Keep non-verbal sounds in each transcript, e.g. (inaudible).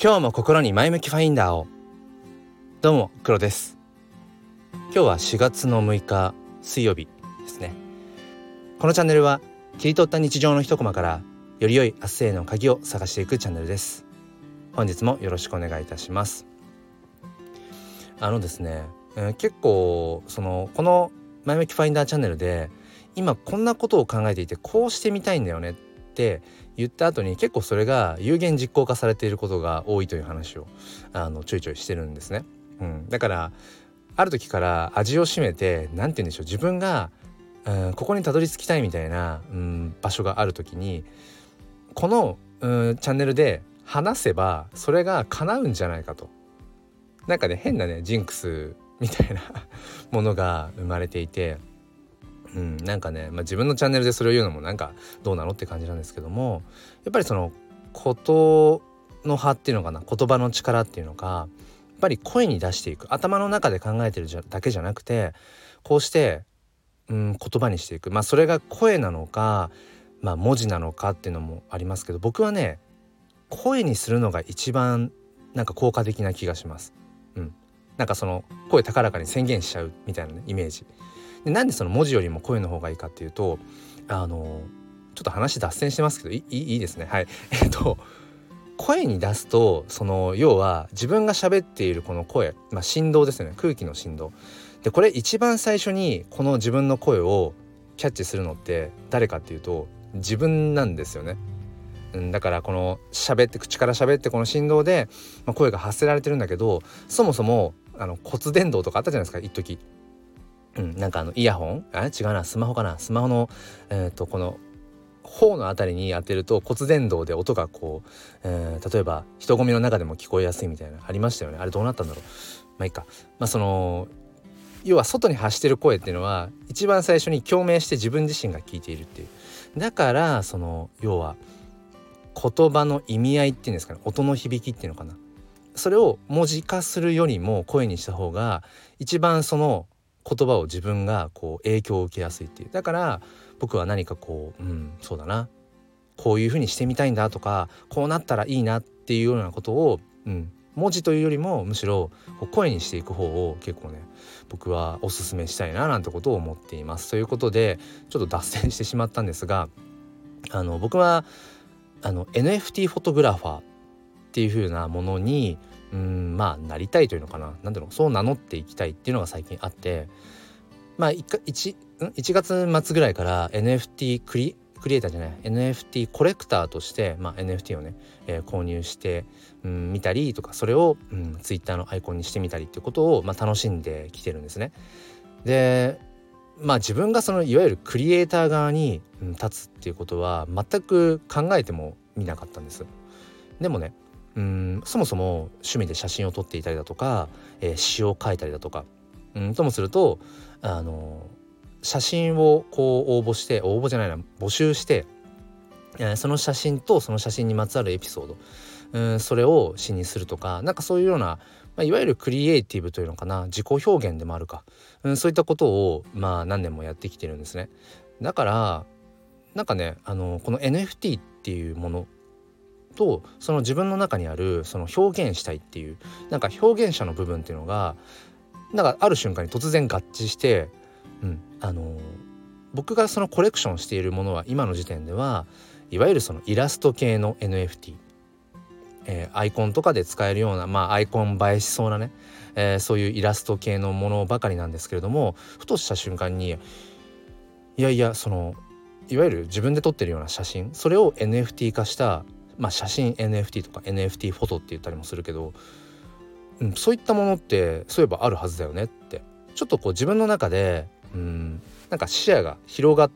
今日も心に前向きファインダーを。どうも黒です。今日は4月の6日水曜日ですね。このチャンネルは切り取った日常の一コマからより良い明日への鍵を探していくチャンネルです。本日もよろしくお願いいたします。あのですね、えー、結構そのこの前向きファインダーチャンネルで今こんなことを考えていてこうしてみたいんだよねって言った後に結構それが有言実行化されていることが多いという話をあのちょいちょいしてるんですね。うん、だからある時から味を占めて何て言うんでしょう自分が、うん、ここにたどり着きたいみたいな、うん、場所がある時にこの、うん、チャンネルで話せばそれが叶うんじゃないかとなんかね変なねジンクスみたいな (laughs) ものが生まれていて、うん、なんかね、まあ、自分のチャンネルでそれを言うのもなんかどうなのって感じなんですけどもやっぱりそのことの葉っていうのかな言葉の力っていうのかやっぱり声に出していく頭の中で考えてるだけじゃなくてこうして、うん、言葉にしていくまあそれが声なのか、まあ、文字なのかっていうのもありますけど僕はね声にするのが一番なんか効果的な気がします。うん、なんかその声高らかに宣言しちゃうみたいな、ね、イメージ。でなんでその文字よりも声の方がいいかっていうとあのちょっと話脱線してますけどいいいですね。はい。(laughs) えっと声に出すとその要は自分が喋っているこの声、まあ、振動ですね。空気の振動。でこれ一番最初にこの自分の声をキャッチするのって誰かっていうと自分なんですよね。うん、だからこの喋って口から喋ってこの振動で、ま、声が発せられてるんだけどそもそもあの骨伝導とかあったじゃないですか一時。うん、なんかあのイヤホン？あ違うなスマホかな。スマホの、えーと、この頬の辺りに当てると骨伝導で音がこう、えー、例えば人混みの中でも聞こえやすいみたいなありましたよね。あれどうなったんだろう。まあいいか。まあその要は外に発してる声っていうのは一番最初に共鳴して自分自身が聞いているっていう。だからその要は言葉の意味合いっていうんですかね。音の響きっていうのかな。それを文字化するよりも声にした方が一番その言葉を自分がこう影響を受けやすいっていうだから僕は何かこううんそうだなこういうふうにしてみたいんだとかこうなったらいいなっていうようなことを、うん、文字というよりもむしろ声にしていく方を結構ね僕はおすすめしたいななんてことを思っています。ということでちょっと脱線してしまったんですがあの僕はあの NFT フォトグラファーっていう風なものにうんまあなりたいというのかな。何だろう。そう名乗っていきたいっていうのが最近あって。まあ 1, 1, 1月末ぐらいから NFT クリクリエイターじゃない。NFT コレクターとして、まあ、NFT をね、えー、購入してうん、見たりとかそれを、うん、Twitter のアイコンにしてみたりっていうことを、まあ、楽しんできてるんですね。でまあ自分がそのいわゆるクリエイター側に、立つっていうことは全く考えてもみなかったんです。でもねうんそもそも趣味で写真を撮っていたりだとか、えー、詩を書いたりだとか。うんともするとあの写真をこう応募して応募じゃないな募集して、えー、その写真とその写真にまつわるエピソード。うんそれを詩にするとかなんかそういうような、まあ、いわゆるクリエイティブというのかな自己表現でもあるか、うん、そういったことをまあ何年もやってきてるんですね。だからなんかねあのこの NFT っていうものとその自分の中にあるその表現したいっていうなんか表現者の部分っていうのがなんかある瞬間に突然合致して、うん、あの僕がそのコレクションしているものは今の時点ではいわゆるそのイラスト系の NFT、えー、アイコンとかで使えるようなまあアイコン映えしそうなね、えー、そういうイラスト系のものばかりなんですけれどもふとした瞬間にいやいやそのいわゆる自分で撮ってるような写真それを NFT 化したまあ、写真 NFT とか NFT フォトって言ったりもするけど、うん、そういったものってそういえばあるはずだよねってちょっとこう自分の中でうんなんか視野が広がっ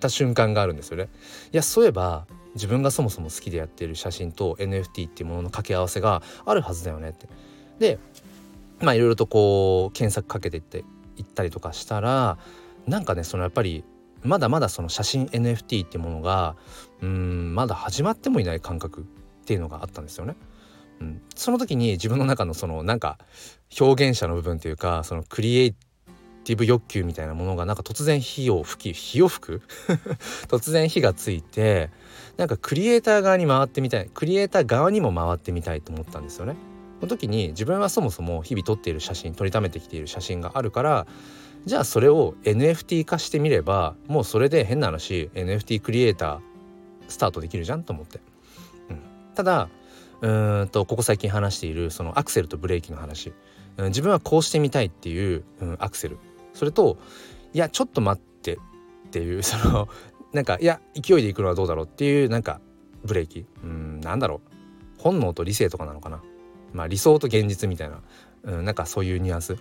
た瞬間があるんですよね。いやそういえば自分がそもそも好きでやっている写真と NFT っていうものの掛け合わせがあるはずだよねって。でまあいろいろとこう検索かけていって行ったりとかしたらなんかねそのやっぱりまだまだその写真 NFT っていうものがうんまだ始まってもいない感覚っていうのがあったんですよね。うん、その時に自分の中のそのなんか表現者の部分っていうかそのクリエイティブ欲求みたいなものがなんか突然火を吹き火を吹く？(laughs) 突然火がついてなんかクリエイター側に回ってみたいクリエイター側にも回ってみたいと思ったんですよね。の時に自分はそもそも日々撮っている写真撮りためてきている写真があるからじゃあそれを NFT 化してみればもうそれで変な話 NFT クリエイタースタートできるじゃんと思って。うん、ただうんとここ最近話しているそのアクセルとブレーキの話、うん、自分はこうしてみたいっていう、うん、アクセル。それといやちょっと待って。っていうそのなんかいや勢いでいくのはどうだろうっていうなんかブレーキ。うんなんだろう。本能と理性とかなのかな。まあ理想と現実みたいな、うん、なんかそういうニュアンス、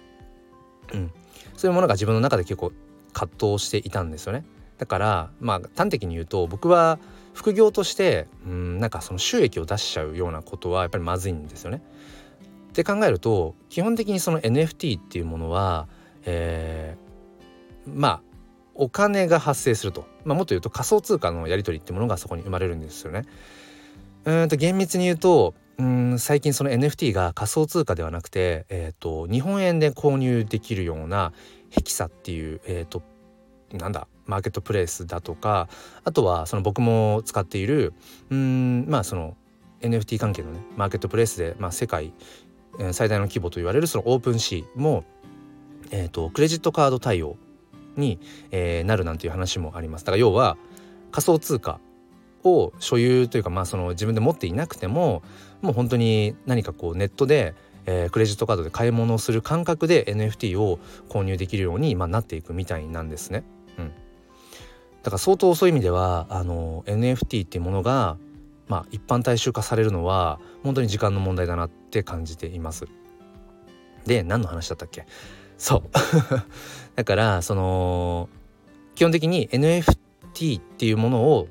うん、そういうものが自分の中で結構葛藤していたんですよね。だからまあ端的に言うと僕は副業としてうんなんかその収益を出しちゃうようなことはやっぱりまずいんですよね。って考えると基本的にその NFT っていうものは、えー、まあお金が発生すると、まあ、もっと言うと仮想通貨のやり取りってものがそこに生まれるんですよね。うんと厳密に言うとうん最近その NFT が仮想通貨ではなくて、えーと、日本円で購入できるようなヘキサっていう、えーと、なんだマーケットプレイスだとかあとはその僕も使っているうんまあその NFT 関係のねマーケットプレイスで、まあ、世界最大の規模と言われるそのオープンシーも、えーと、クレジットカード対応に、えー、なるなんていう話もあります。だから要は仮想通貨を所有というかまあその自分で持っていなくてももう本当に何かこうネットで、えー、クレジットカードで買い物をする感覚で NFT を購入できるように、まあ、なっていくみたいなんですね。うん、だから相当そういう意味ではあの NFT っていうものが、まあ、一般大衆化されるのは本当に時間の問題だなって感じています。で何の話だったっけ？そう (laughs) だからその基本的に NFT っていうものを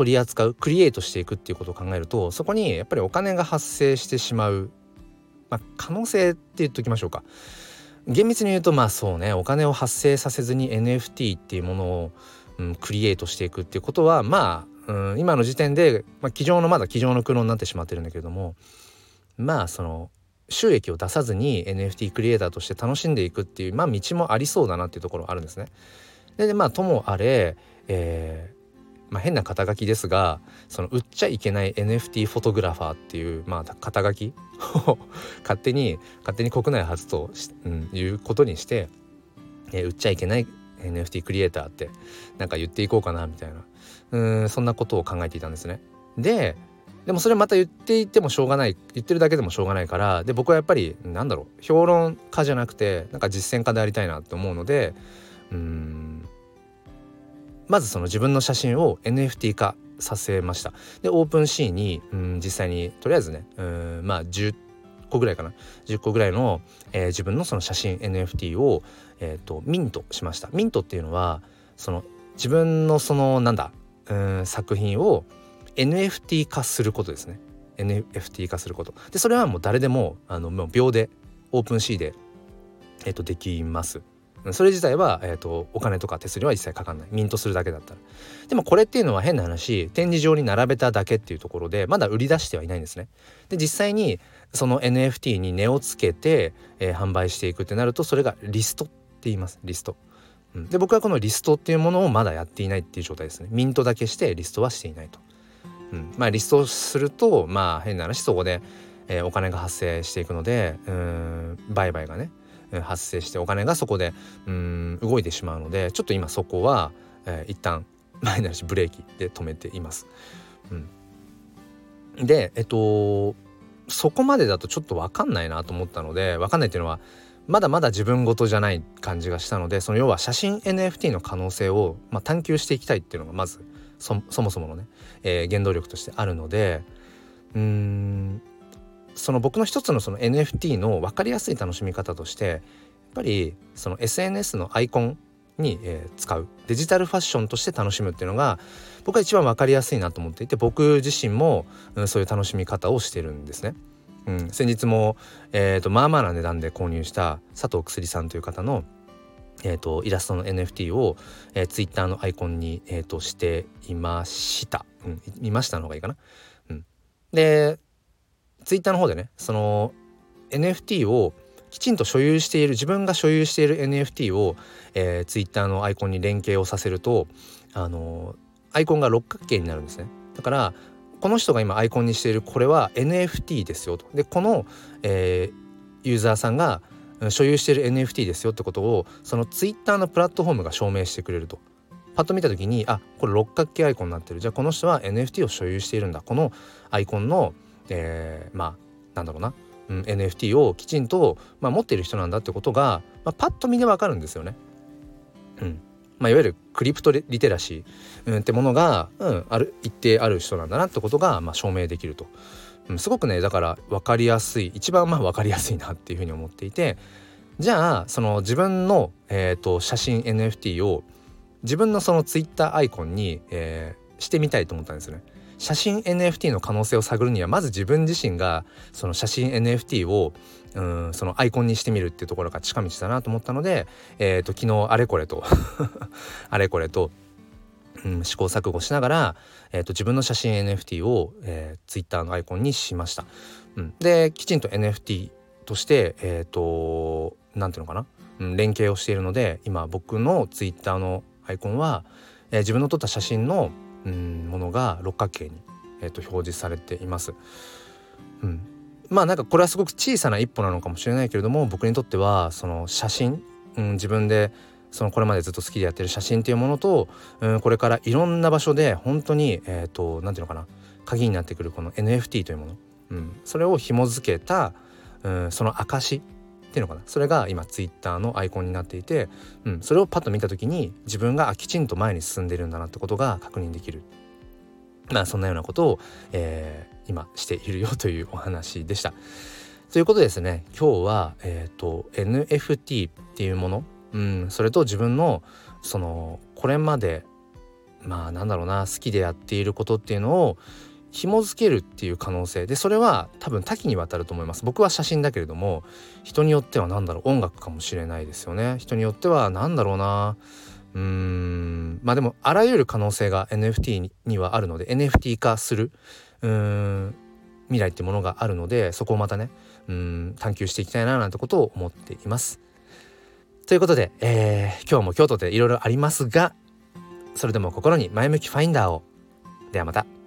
取り扱うクリエイトしていくっていうことを考えるとそこにやっぱりお金が発生してしまう、まあ、可能性って言っときましょうか。厳密に言うとまあそうね。お金を発生させずに NFT っていうものを、うん、クリエイトしていくっていうことはまあ、うん、今の時点で、まあ、机上のまだ机上の苦悩になってしまってるんだけれどもまあその収益を出さずに NFT クリエイターとして楽しんでいくっていうまあ道もありそうだなっていうところあるんですね。でまあともあれ、えまあ、変な肩書きですがその売っちゃいけない NFT フォトグラファーっていう、まあ、肩書きを (laughs) 勝手に勝手に国内初としうん、いうことにして、えー、売っちゃいけない NFT クリエイターってなんか言っていこうかなみたいなうんそんなことを考えていたんですね。ででもそれまた言っていてもしょうがない言ってるだけでもしょうがないからで僕はやっぱりなんだろう評論家じゃなくてなんか実践家でありたいなって思うのでうんまずその自分の写真を NFT 化させました。で OpenSea にうん実際にとりあえずねうんまあ10個ぐらいかな。10個ぐらいの、えー、自分のその写真 NFT を、えーと、ミントしました。ミントっていうのはその自分のそのなんだうん作品を NFT 化することですね。NFT 化すること。でそれはもう誰でもあのもう秒で OpenSea で、えー、とできます。それ自体は、えーと、お金とか手数料は一切かかんない。ミントするだけだったら。でもこれっていうのは変な話展示場に並べただけっていうところでまだ売り出してはいないんですね。で実際にその NFT に値をつけて、えー、販売していくってなるとそれがリストって言います。リスト、うん、で僕はこのリストっていうものをまだやっていないっていう状態ですね。ミントだけしてリストはしていないと。うん、まあリストするとまあ変な話そこで、えー、お金が発生していくのでうん売買がね発生してお金がそこでうん動いてしまうのでちょっと今そこは、えー、一旦 (laughs) 前なしブレーキで止めています。うん、でえっとそこまでだとちょっと分かんないなと思ったので分かんないっていうのはまだまだ自分事じゃない感じがしたのでその要は写真 NFT の可能性を、まあ、探求していきたいっていうのがまずそもそものね、えー、原動力としてあるのでうんその僕の一つのその NFT の分かりやすい楽しみ方としてやっぱりその SNS のアイコンに、えー、使うデジタルファッションとして楽しむっていうのが僕は一番分かりやすいなと思っていて僕自身も、うん、そういう楽しみ方をしてるんですね。うん、先日も、えーと、まあまあな値段で購入した佐藤薬さんという方のえーと、イラストの NFT を、えー、ツイッターのアイコンに、えーと、していました。うん、見ましたの方がいいかな。うん、でツイッターの方でねその NFT をきちんと所有している自分が所有している NFT を、えー、Twitter のアイコンに連携をさせるとあのアイコンが六角形になるんですね。だからこの人が今アイコンにしているこれは NFT ですよと。でこの、えー、ユーザーさんが所有している NFT ですよってことをその Twitter のプラットフォームが証明してくれると。パッと見た時にあこれ六角形アイコンになってる。じゃあこの人は NFT を所有しているんだ。このアイコンの、えー、まあなんだろうな、うん、NFT をきちんと、まあ、持っている人なんだってことが、まあ、パッと見でわかるんですよね。うん。まあ、いわゆるクリプトリテラシー、うん、ってものが、うん、ある一定ある人なんだなってことが、まあ、証明できると、うん、すごくねだから分かりやすい一番まあ分かりやすいなっていうふうに思っていて。じゃあその自分の、えーと、写真 NFT を自分のそのツイッターアイコンに、えー、してみたいと思ったんですね。写真 NFT の可能性を探るにはまず自分自身がその写真 NFT をうんそのアイコンにしてみるっていうところが近道だなと思ったので、えーと、昨日あれこれと (laughs) あれこれと、うん、試行錯誤しながら、えーと、自分の写真 NFT を、えー、Twitter のアイコンにしました。うん、できちんと NFT としてえっ、ー、と何ていうのかな、うん、連携をしているので今僕の Twitter のアイコンは、えー、自分の撮った写真の、うん、ものが六角形に、えーと表示されています。うん、まあなんかこれはすごく小さな一歩なのかもしれないけれども僕にとってはその写真、うん、自分でそのこれまでずっと好きでやってる写真っていうものと、うん、これからいろんな場所で本当にえっ、ー、と何て言うのかな鍵になってくるこの NFT というもの、うん、それを紐付けた、うん、その証っていうのかなそれが今 Twitter のアイコンになっていて、うん、それをパッと見た時に自分がきちんと前に進んでるんだなってことが確認できるまあそんなようなことを、えー、今しているよというお話でした。ということですね今日は、えーと、NFT っていうもの、うん、それと自分のそのこれまでまあなんだろうな好きでやっていることっていうのを紐付けるっていう可能性。でそれは多分多岐にわたると思います。僕は写真だけれども人によっては何だろう音楽かもしれないですよね。人によっては何だろうな。うーん。まあでもあらゆる可能性が NFT にはあるので NFT 化するうーん未来ってものがあるのでそこをまたねうん探求していきたいななんてことを思っています。ということで、えー、今日も京都でいろいろありますがそれでも心に前向きファインダーを。ではまた。